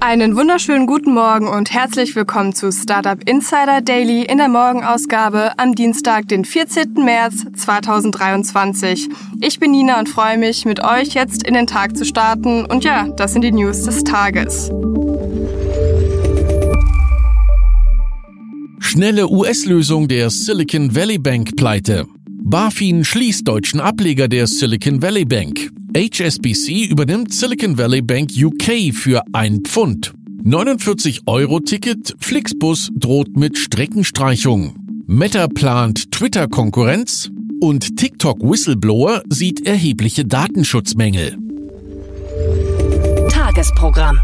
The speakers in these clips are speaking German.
Einen wunderschönen guten Morgen und herzlich willkommen zu Startup Insider Daily in der Morgenausgabe am Dienstag, den 14. März 2023. Ich bin Nina und freue mich, mit euch jetzt in den Tag zu starten. Und ja, das sind die News des Tages. Schnelle US-Lösung der Silicon Valley Bank Pleite. BaFin schließt deutschen Ableger der Silicon Valley Bank. HSBC übernimmt Silicon Valley Bank UK für ein Pfund. 49 Euro Ticket, Flixbus droht mit Streckenstreichung. Meta plant Twitter-Konkurrenz und TikTok Whistleblower sieht erhebliche Datenschutzmängel. Tagesprogramm.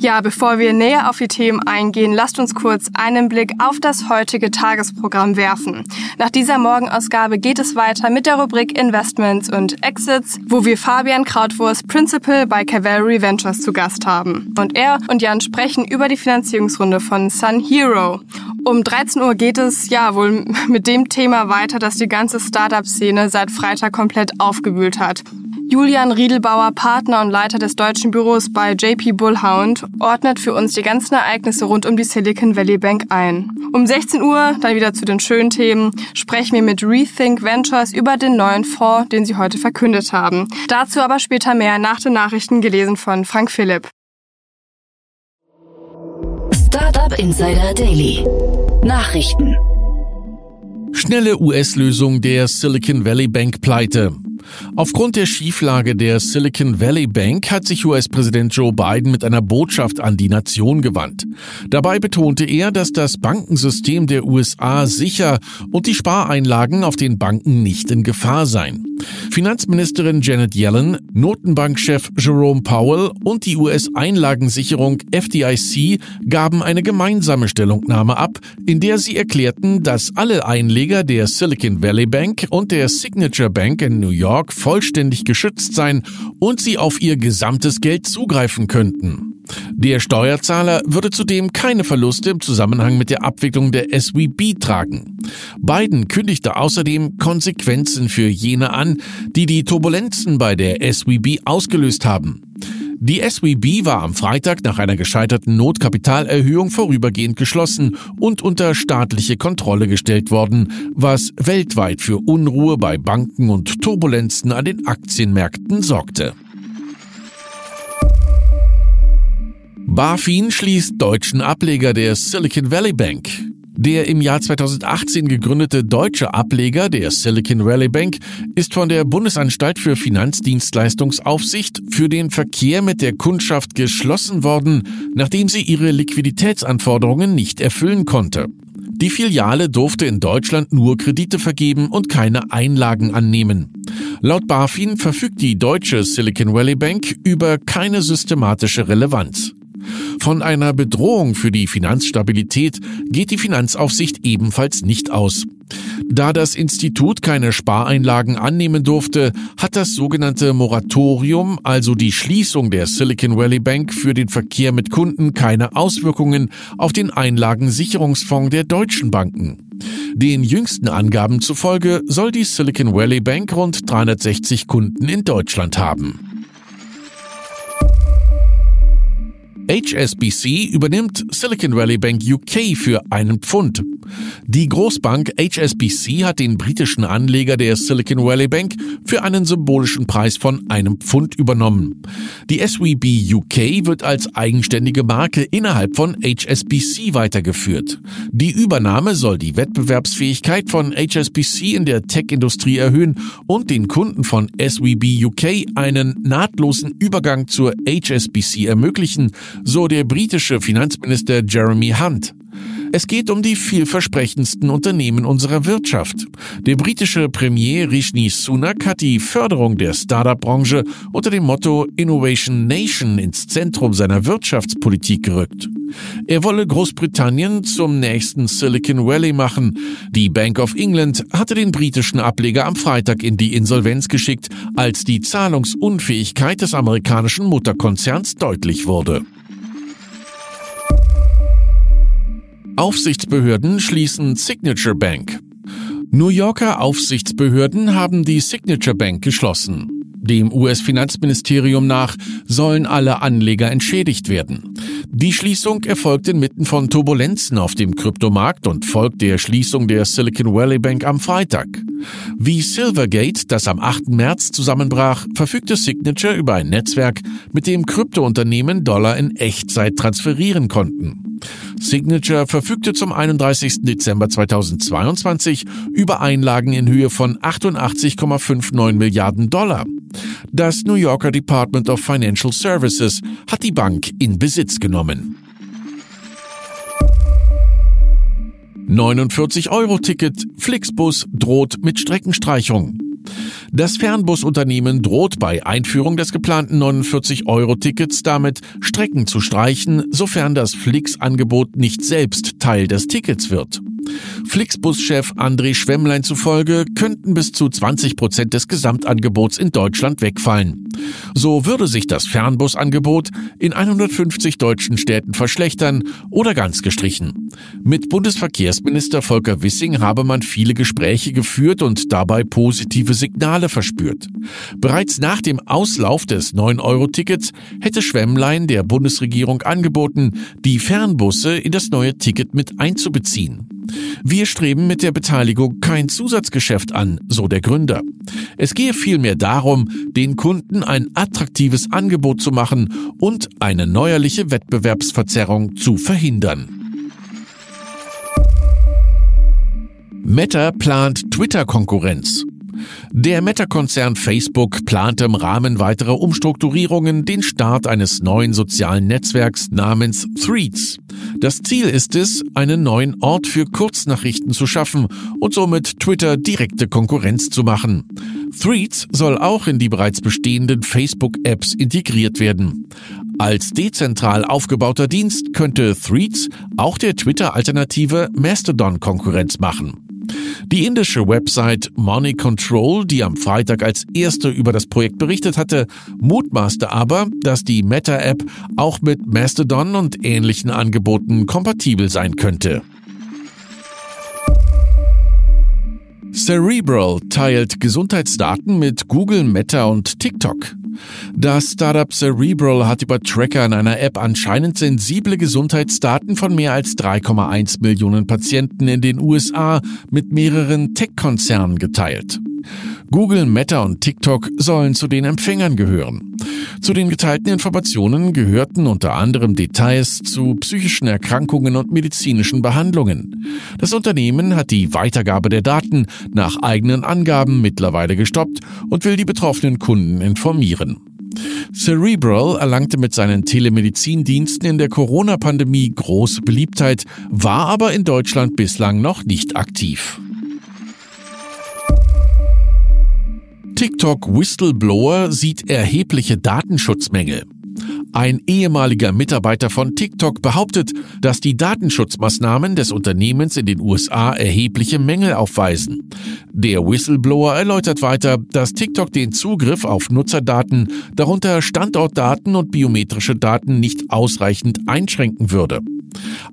Ja, bevor wir näher auf die Themen eingehen, lasst uns kurz einen Blick auf das heutige Tagesprogramm werfen. Nach dieser Morgenausgabe geht es weiter mit der Rubrik Investments und Exits, wo wir Fabian Krautwurst, Principal bei Cavalry Ventures zu Gast haben. Und er und Jan sprechen über die Finanzierungsrunde von Sun Hero. Um 13 Uhr geht es ja wohl mit dem Thema weiter, das die ganze Startup-Szene seit Freitag komplett aufgewühlt hat. Julian Riedelbauer, Partner und Leiter des deutschen Büros bei JP Bullhound, ordnet für uns die ganzen Ereignisse rund um die Silicon Valley Bank ein. Um 16 Uhr, dann wieder zu den schönen Themen, sprechen wir mit Rethink Ventures über den neuen Fonds, den sie heute verkündet haben. Dazu aber später mehr nach den Nachrichten gelesen von Frank Philipp. Startup Insider Daily. Nachrichten. Schnelle US-Lösung der Silicon Valley Bank Pleite. Aufgrund der Schieflage der Silicon Valley Bank hat sich US-Präsident Joe Biden mit einer Botschaft an die Nation gewandt. Dabei betonte er, dass das Bankensystem der USA sicher und die Spareinlagen auf den Banken nicht in Gefahr seien. Finanzministerin Janet Yellen, Notenbankchef Jerome Powell und die US-Einlagensicherung FDIC gaben eine gemeinsame Stellungnahme ab, in der sie erklärten, dass alle Einleger der Silicon Valley Bank und der Signature Bank in New York vollständig geschützt seien und sie auf ihr gesamtes Geld zugreifen könnten. Der Steuerzahler würde zudem keine Verluste im Zusammenhang mit der Abwicklung der SWB tragen. Biden kündigte außerdem Konsequenzen für jene an, die die Turbulenzen bei der SWB ausgelöst haben. Die SWB war am Freitag nach einer gescheiterten Notkapitalerhöhung vorübergehend geschlossen und unter staatliche Kontrolle gestellt worden, was weltweit für Unruhe bei Banken und Turbulenzen an den Aktienmärkten sorgte. BaFin schließt deutschen Ableger der Silicon Valley Bank. Der im Jahr 2018 gegründete deutsche Ableger der Silicon Valley Bank ist von der Bundesanstalt für Finanzdienstleistungsaufsicht für den Verkehr mit der Kundschaft geschlossen worden, nachdem sie ihre Liquiditätsanforderungen nicht erfüllen konnte. Die Filiale durfte in Deutschland nur Kredite vergeben und keine Einlagen annehmen. Laut BaFin verfügt die deutsche Silicon Valley Bank über keine systematische Relevanz. Von einer Bedrohung für die Finanzstabilität geht die Finanzaufsicht ebenfalls nicht aus. Da das Institut keine Spareinlagen annehmen durfte, hat das sogenannte Moratorium, also die Schließung der Silicon Valley Bank für den Verkehr mit Kunden, keine Auswirkungen auf den Einlagensicherungsfonds der deutschen Banken. Den jüngsten Angaben zufolge soll die Silicon Valley Bank rund 360 Kunden in Deutschland haben. HSBC übernimmt Silicon Valley Bank UK für einen Pfund. Die Großbank HSBC hat den britischen Anleger der Silicon Valley Bank für einen symbolischen Preis von einem Pfund übernommen. Die SVB UK wird als eigenständige Marke innerhalb von HSBC weitergeführt. Die Übernahme soll die Wettbewerbsfähigkeit von HSBC in der Tech-Industrie erhöhen und den Kunden von SVB UK einen nahtlosen Übergang zur HSBC ermöglichen, so der britische Finanzminister Jeremy Hunt. Es geht um die vielversprechendsten Unternehmen unserer Wirtschaft. Der britische Premier Rishi Sunak hat die Förderung der Startup-Branche unter dem Motto Innovation Nation ins Zentrum seiner Wirtschaftspolitik gerückt. Er wolle Großbritannien zum nächsten Silicon Valley machen. Die Bank of England hatte den britischen Ableger am Freitag in die Insolvenz geschickt, als die Zahlungsunfähigkeit des amerikanischen Mutterkonzerns deutlich wurde. Aufsichtsbehörden schließen Signature Bank. New Yorker Aufsichtsbehörden haben die Signature Bank geschlossen. Dem US-Finanzministerium nach sollen alle Anleger entschädigt werden. Die Schließung erfolgt inmitten von Turbulenzen auf dem Kryptomarkt und folgt der Schließung der Silicon Valley Bank am Freitag. Wie Silvergate, das am 8. März zusammenbrach, verfügte Signature über ein Netzwerk, mit dem Kryptounternehmen Dollar in Echtzeit transferieren konnten. Signature verfügte zum 31. Dezember 2022 über Einlagen in Höhe von 88,59 Milliarden Dollar. Das New Yorker Department of Financial Services hat die Bank in Besitz genommen. 49-Euro-Ticket, Flixbus droht mit Streckenstreichung. Das Fernbusunternehmen droht bei Einführung des geplanten 49-Euro-Tickets damit, Strecken zu streichen, sofern das Flix-Angebot nicht selbst Teil des Tickets wird. Flixbus-Chef André Schwemmlein zufolge könnten bis zu 20 Prozent des Gesamtangebots in Deutschland wegfallen. So würde sich das Fernbusangebot in 150 deutschen Städten verschlechtern oder ganz gestrichen. Mit Bundesverkehrsminister Volker Wissing habe man viele Gespräche geführt und dabei positive Signale verspürt. Bereits nach dem Auslauf des 9-Euro-Tickets hätte Schwemmlein der Bundesregierung angeboten, die Fernbusse in das neue Ticket mit einzubeziehen. Wir streben mit der Beteiligung kein Zusatzgeschäft an, so der Gründer. Es gehe vielmehr darum, den Kunden ein attraktives Angebot zu machen und eine neuerliche Wettbewerbsverzerrung zu verhindern. Meta plant Twitter-Konkurrenz. Der Meta-Konzern Facebook plant im Rahmen weiterer Umstrukturierungen den Start eines neuen sozialen Netzwerks namens Threads. Das Ziel ist es, einen neuen Ort für Kurznachrichten zu schaffen und somit Twitter direkte Konkurrenz zu machen. Threads soll auch in die bereits bestehenden Facebook-Apps integriert werden. Als dezentral aufgebauter Dienst könnte Threads auch der Twitter-Alternative Mastodon Konkurrenz machen. Die indische Website Money Control, die am Freitag als erste über das Projekt berichtet hatte, mutmaßte aber, dass die Meta-App auch mit Mastodon und ähnlichen Angeboten kompatibel sein könnte. Cerebral teilt Gesundheitsdaten mit Google, Meta und TikTok. Das Startup Cerebral hat über Tracker in einer App anscheinend sensible Gesundheitsdaten von mehr als 3,1 Millionen Patienten in den USA mit mehreren Tech-Konzernen geteilt. Google, Meta und TikTok sollen zu den Empfängern gehören. Zu den geteilten Informationen gehörten unter anderem Details zu psychischen Erkrankungen und medizinischen Behandlungen. Das Unternehmen hat die Weitergabe der Daten nach eigenen Angaben mittlerweile gestoppt und will die betroffenen Kunden informieren. Cerebral erlangte mit seinen Telemedizindiensten in der Corona-Pandemie große Beliebtheit, war aber in Deutschland bislang noch nicht aktiv. TikTok Whistleblower sieht erhebliche Datenschutzmängel. Ein ehemaliger Mitarbeiter von TikTok behauptet, dass die Datenschutzmaßnahmen des Unternehmens in den USA erhebliche Mängel aufweisen. Der Whistleblower erläutert weiter, dass TikTok den Zugriff auf Nutzerdaten, darunter Standortdaten und biometrische Daten, nicht ausreichend einschränken würde.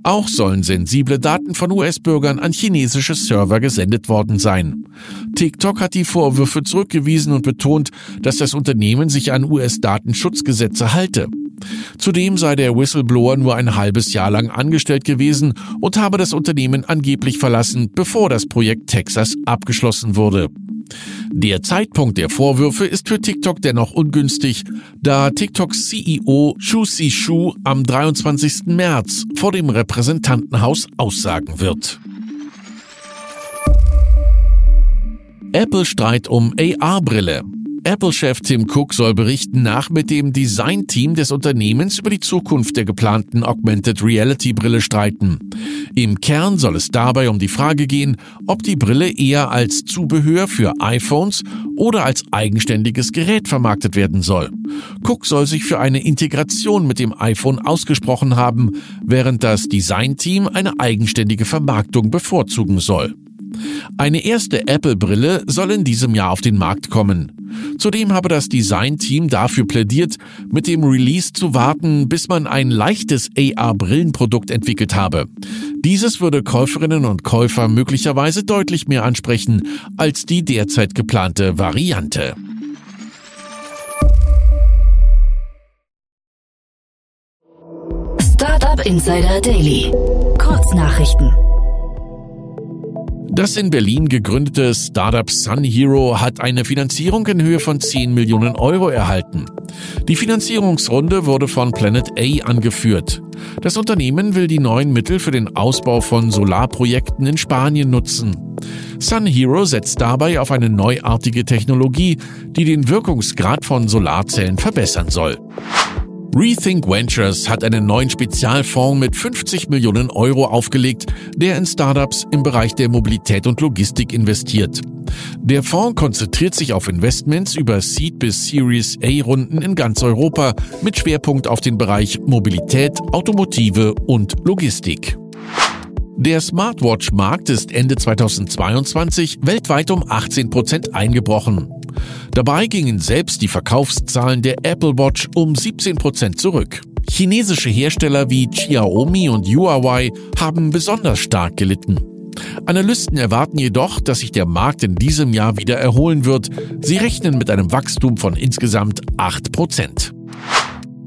Auch sollen sensible Daten von US-Bürgern an chinesische Server gesendet worden sein. TikTok hat die Vorwürfe zurückgewiesen und betont, dass das Unternehmen sich an US-Datenschutzgesetze halte. Zudem sei der Whistleblower nur ein halbes Jahr lang angestellt gewesen und habe das Unternehmen angeblich verlassen, bevor das Projekt Texas abgeschlossen wurde. Der Zeitpunkt der Vorwürfe ist für TikTok dennoch ungünstig, da TikToks CEO Shu Shu am 23. März vor dem Repräsentantenhaus aussagen wird. Apple Streit um AR-Brille. Apple-Chef Tim Cook soll Berichten nach mit dem Design-Team des Unternehmens über die Zukunft der geplanten Augmented Reality-Brille streiten. Im Kern soll es dabei um die Frage gehen, ob die Brille eher als Zubehör für iPhones oder als eigenständiges Gerät vermarktet werden soll. Cook soll sich für eine Integration mit dem iPhone ausgesprochen haben, während das Design-Team eine eigenständige Vermarktung bevorzugen soll. Eine erste Apple-Brille soll in diesem Jahr auf den Markt kommen. Zudem habe das Design-Team dafür plädiert, mit dem Release zu warten, bis man ein leichtes AR-Brillenprodukt entwickelt habe. Dieses würde Käuferinnen und Käufer möglicherweise deutlich mehr ansprechen als die derzeit geplante Variante. Startup Insider Daily. Kurznachrichten. Das in Berlin gegründete Startup Sun Hero hat eine Finanzierung in Höhe von 10 Millionen Euro erhalten. Die Finanzierungsrunde wurde von Planet A angeführt. Das Unternehmen will die neuen Mittel für den Ausbau von Solarprojekten in Spanien nutzen. Sun Hero setzt dabei auf eine neuartige Technologie, die den Wirkungsgrad von Solarzellen verbessern soll. Rethink Ventures hat einen neuen Spezialfonds mit 50 Millionen Euro aufgelegt, der in Startups im Bereich der Mobilität und Logistik investiert. Der Fonds konzentriert sich auf Investments über Seed bis Series A Runden in ganz Europa mit Schwerpunkt auf den Bereich Mobilität, Automotive und Logistik. Der Smartwatch-Markt ist Ende 2022 weltweit um 18 Prozent eingebrochen. Dabei gingen selbst die Verkaufszahlen der Apple Watch um 17 Prozent zurück. Chinesische Hersteller wie Xiaomi und Huawei haben besonders stark gelitten. Analysten erwarten jedoch, dass sich der Markt in diesem Jahr wieder erholen wird. Sie rechnen mit einem Wachstum von insgesamt 8 Prozent.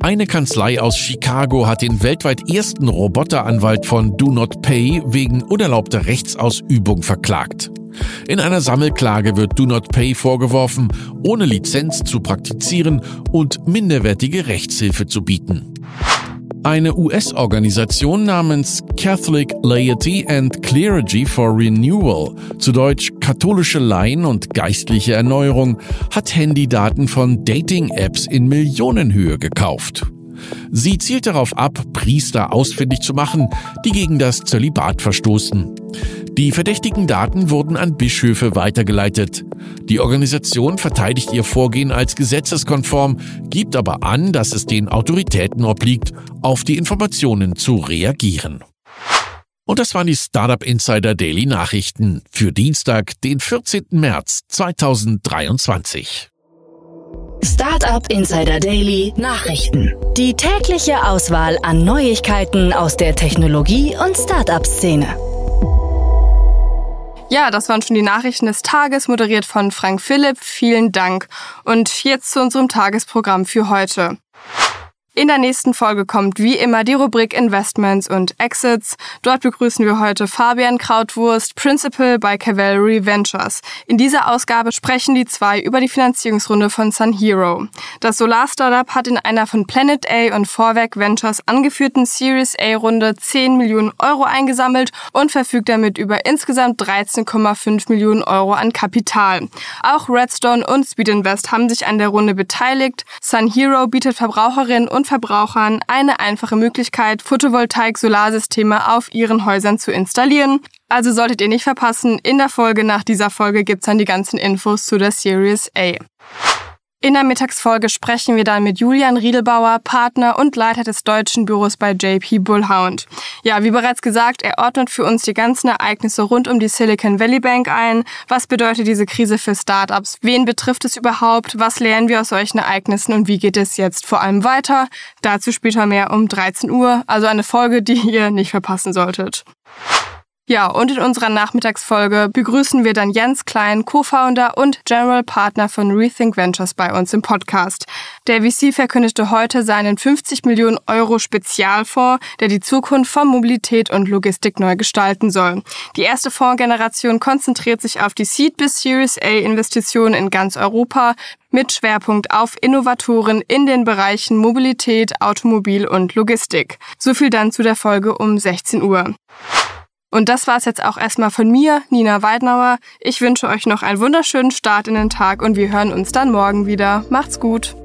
Eine Kanzlei aus Chicago hat den weltweit ersten Roboteranwalt von Do Not Pay wegen unerlaubter Rechtsausübung verklagt. In einer Sammelklage wird Do Not Pay vorgeworfen, ohne Lizenz zu praktizieren und minderwertige Rechtshilfe zu bieten. Eine US-Organisation namens Catholic Laity and Clergy for Renewal, zu Deutsch katholische Laien und geistliche Erneuerung, hat Handydaten von Dating-Apps in Millionenhöhe gekauft. Sie zielt darauf ab, Priester ausfindig zu machen, die gegen das Zölibat verstoßen. Die verdächtigen Daten wurden an Bischöfe weitergeleitet. Die Organisation verteidigt ihr Vorgehen als gesetzeskonform, gibt aber an, dass es den Autoritäten obliegt, auf die Informationen zu reagieren. Und das waren die Startup Insider Daily Nachrichten für Dienstag, den 14. März 2023. Startup Insider Daily Nachrichten. Die tägliche Auswahl an Neuigkeiten aus der Technologie- und Startup-Szene. Ja, das waren schon die Nachrichten des Tages, moderiert von Frank Philipp. Vielen Dank. Und jetzt zu unserem Tagesprogramm für heute. In der nächsten Folge kommt wie immer die Rubrik Investments und Exits. Dort begrüßen wir heute Fabian Krautwurst, Principal bei Cavalry Ventures. In dieser Ausgabe sprechen die zwei über die Finanzierungsrunde von Sun Hero. Das Solar-Startup hat in einer von Planet A und Vorwerk Ventures angeführten Series A-Runde 10 Millionen Euro eingesammelt und verfügt damit über insgesamt 13,5 Millionen Euro an Kapital. Auch Redstone und Speed Invest haben sich an der Runde beteiligt. Sun Hero bietet Verbraucherinnen und Verbrauchern eine einfache Möglichkeit, Photovoltaik-Solarsysteme auf ihren Häusern zu installieren. Also solltet ihr nicht verpassen, in der Folge nach dieser Folge gibt's dann die ganzen Infos zu der Series A. In der Mittagsfolge sprechen wir dann mit Julian Riedelbauer, Partner und Leiter des deutschen Büros bei JP Bullhound. Ja, wie bereits gesagt, er ordnet für uns die ganzen Ereignisse rund um die Silicon Valley Bank ein. Was bedeutet diese Krise für Startups? Wen betrifft es überhaupt? Was lernen wir aus solchen Ereignissen und wie geht es jetzt vor allem weiter? Dazu später mehr um 13 Uhr, also eine Folge, die ihr nicht verpassen solltet. Ja, und in unserer Nachmittagsfolge begrüßen wir dann Jens Klein, Co-Founder und General Partner von Rethink Ventures bei uns im Podcast. Der VC verkündete heute seinen 50 Millionen Euro Spezialfonds, der die Zukunft von Mobilität und Logistik neu gestalten soll. Die erste Fondsgeneration konzentriert sich auf die Seed bis Series A Investitionen in ganz Europa mit Schwerpunkt auf Innovatoren in den Bereichen Mobilität, Automobil und Logistik. So viel dann zu der Folge um 16 Uhr. Und das war es jetzt auch erstmal von mir, Nina Weidnauer. Ich wünsche euch noch einen wunderschönen Start in den Tag und wir hören uns dann morgen wieder. Macht's gut!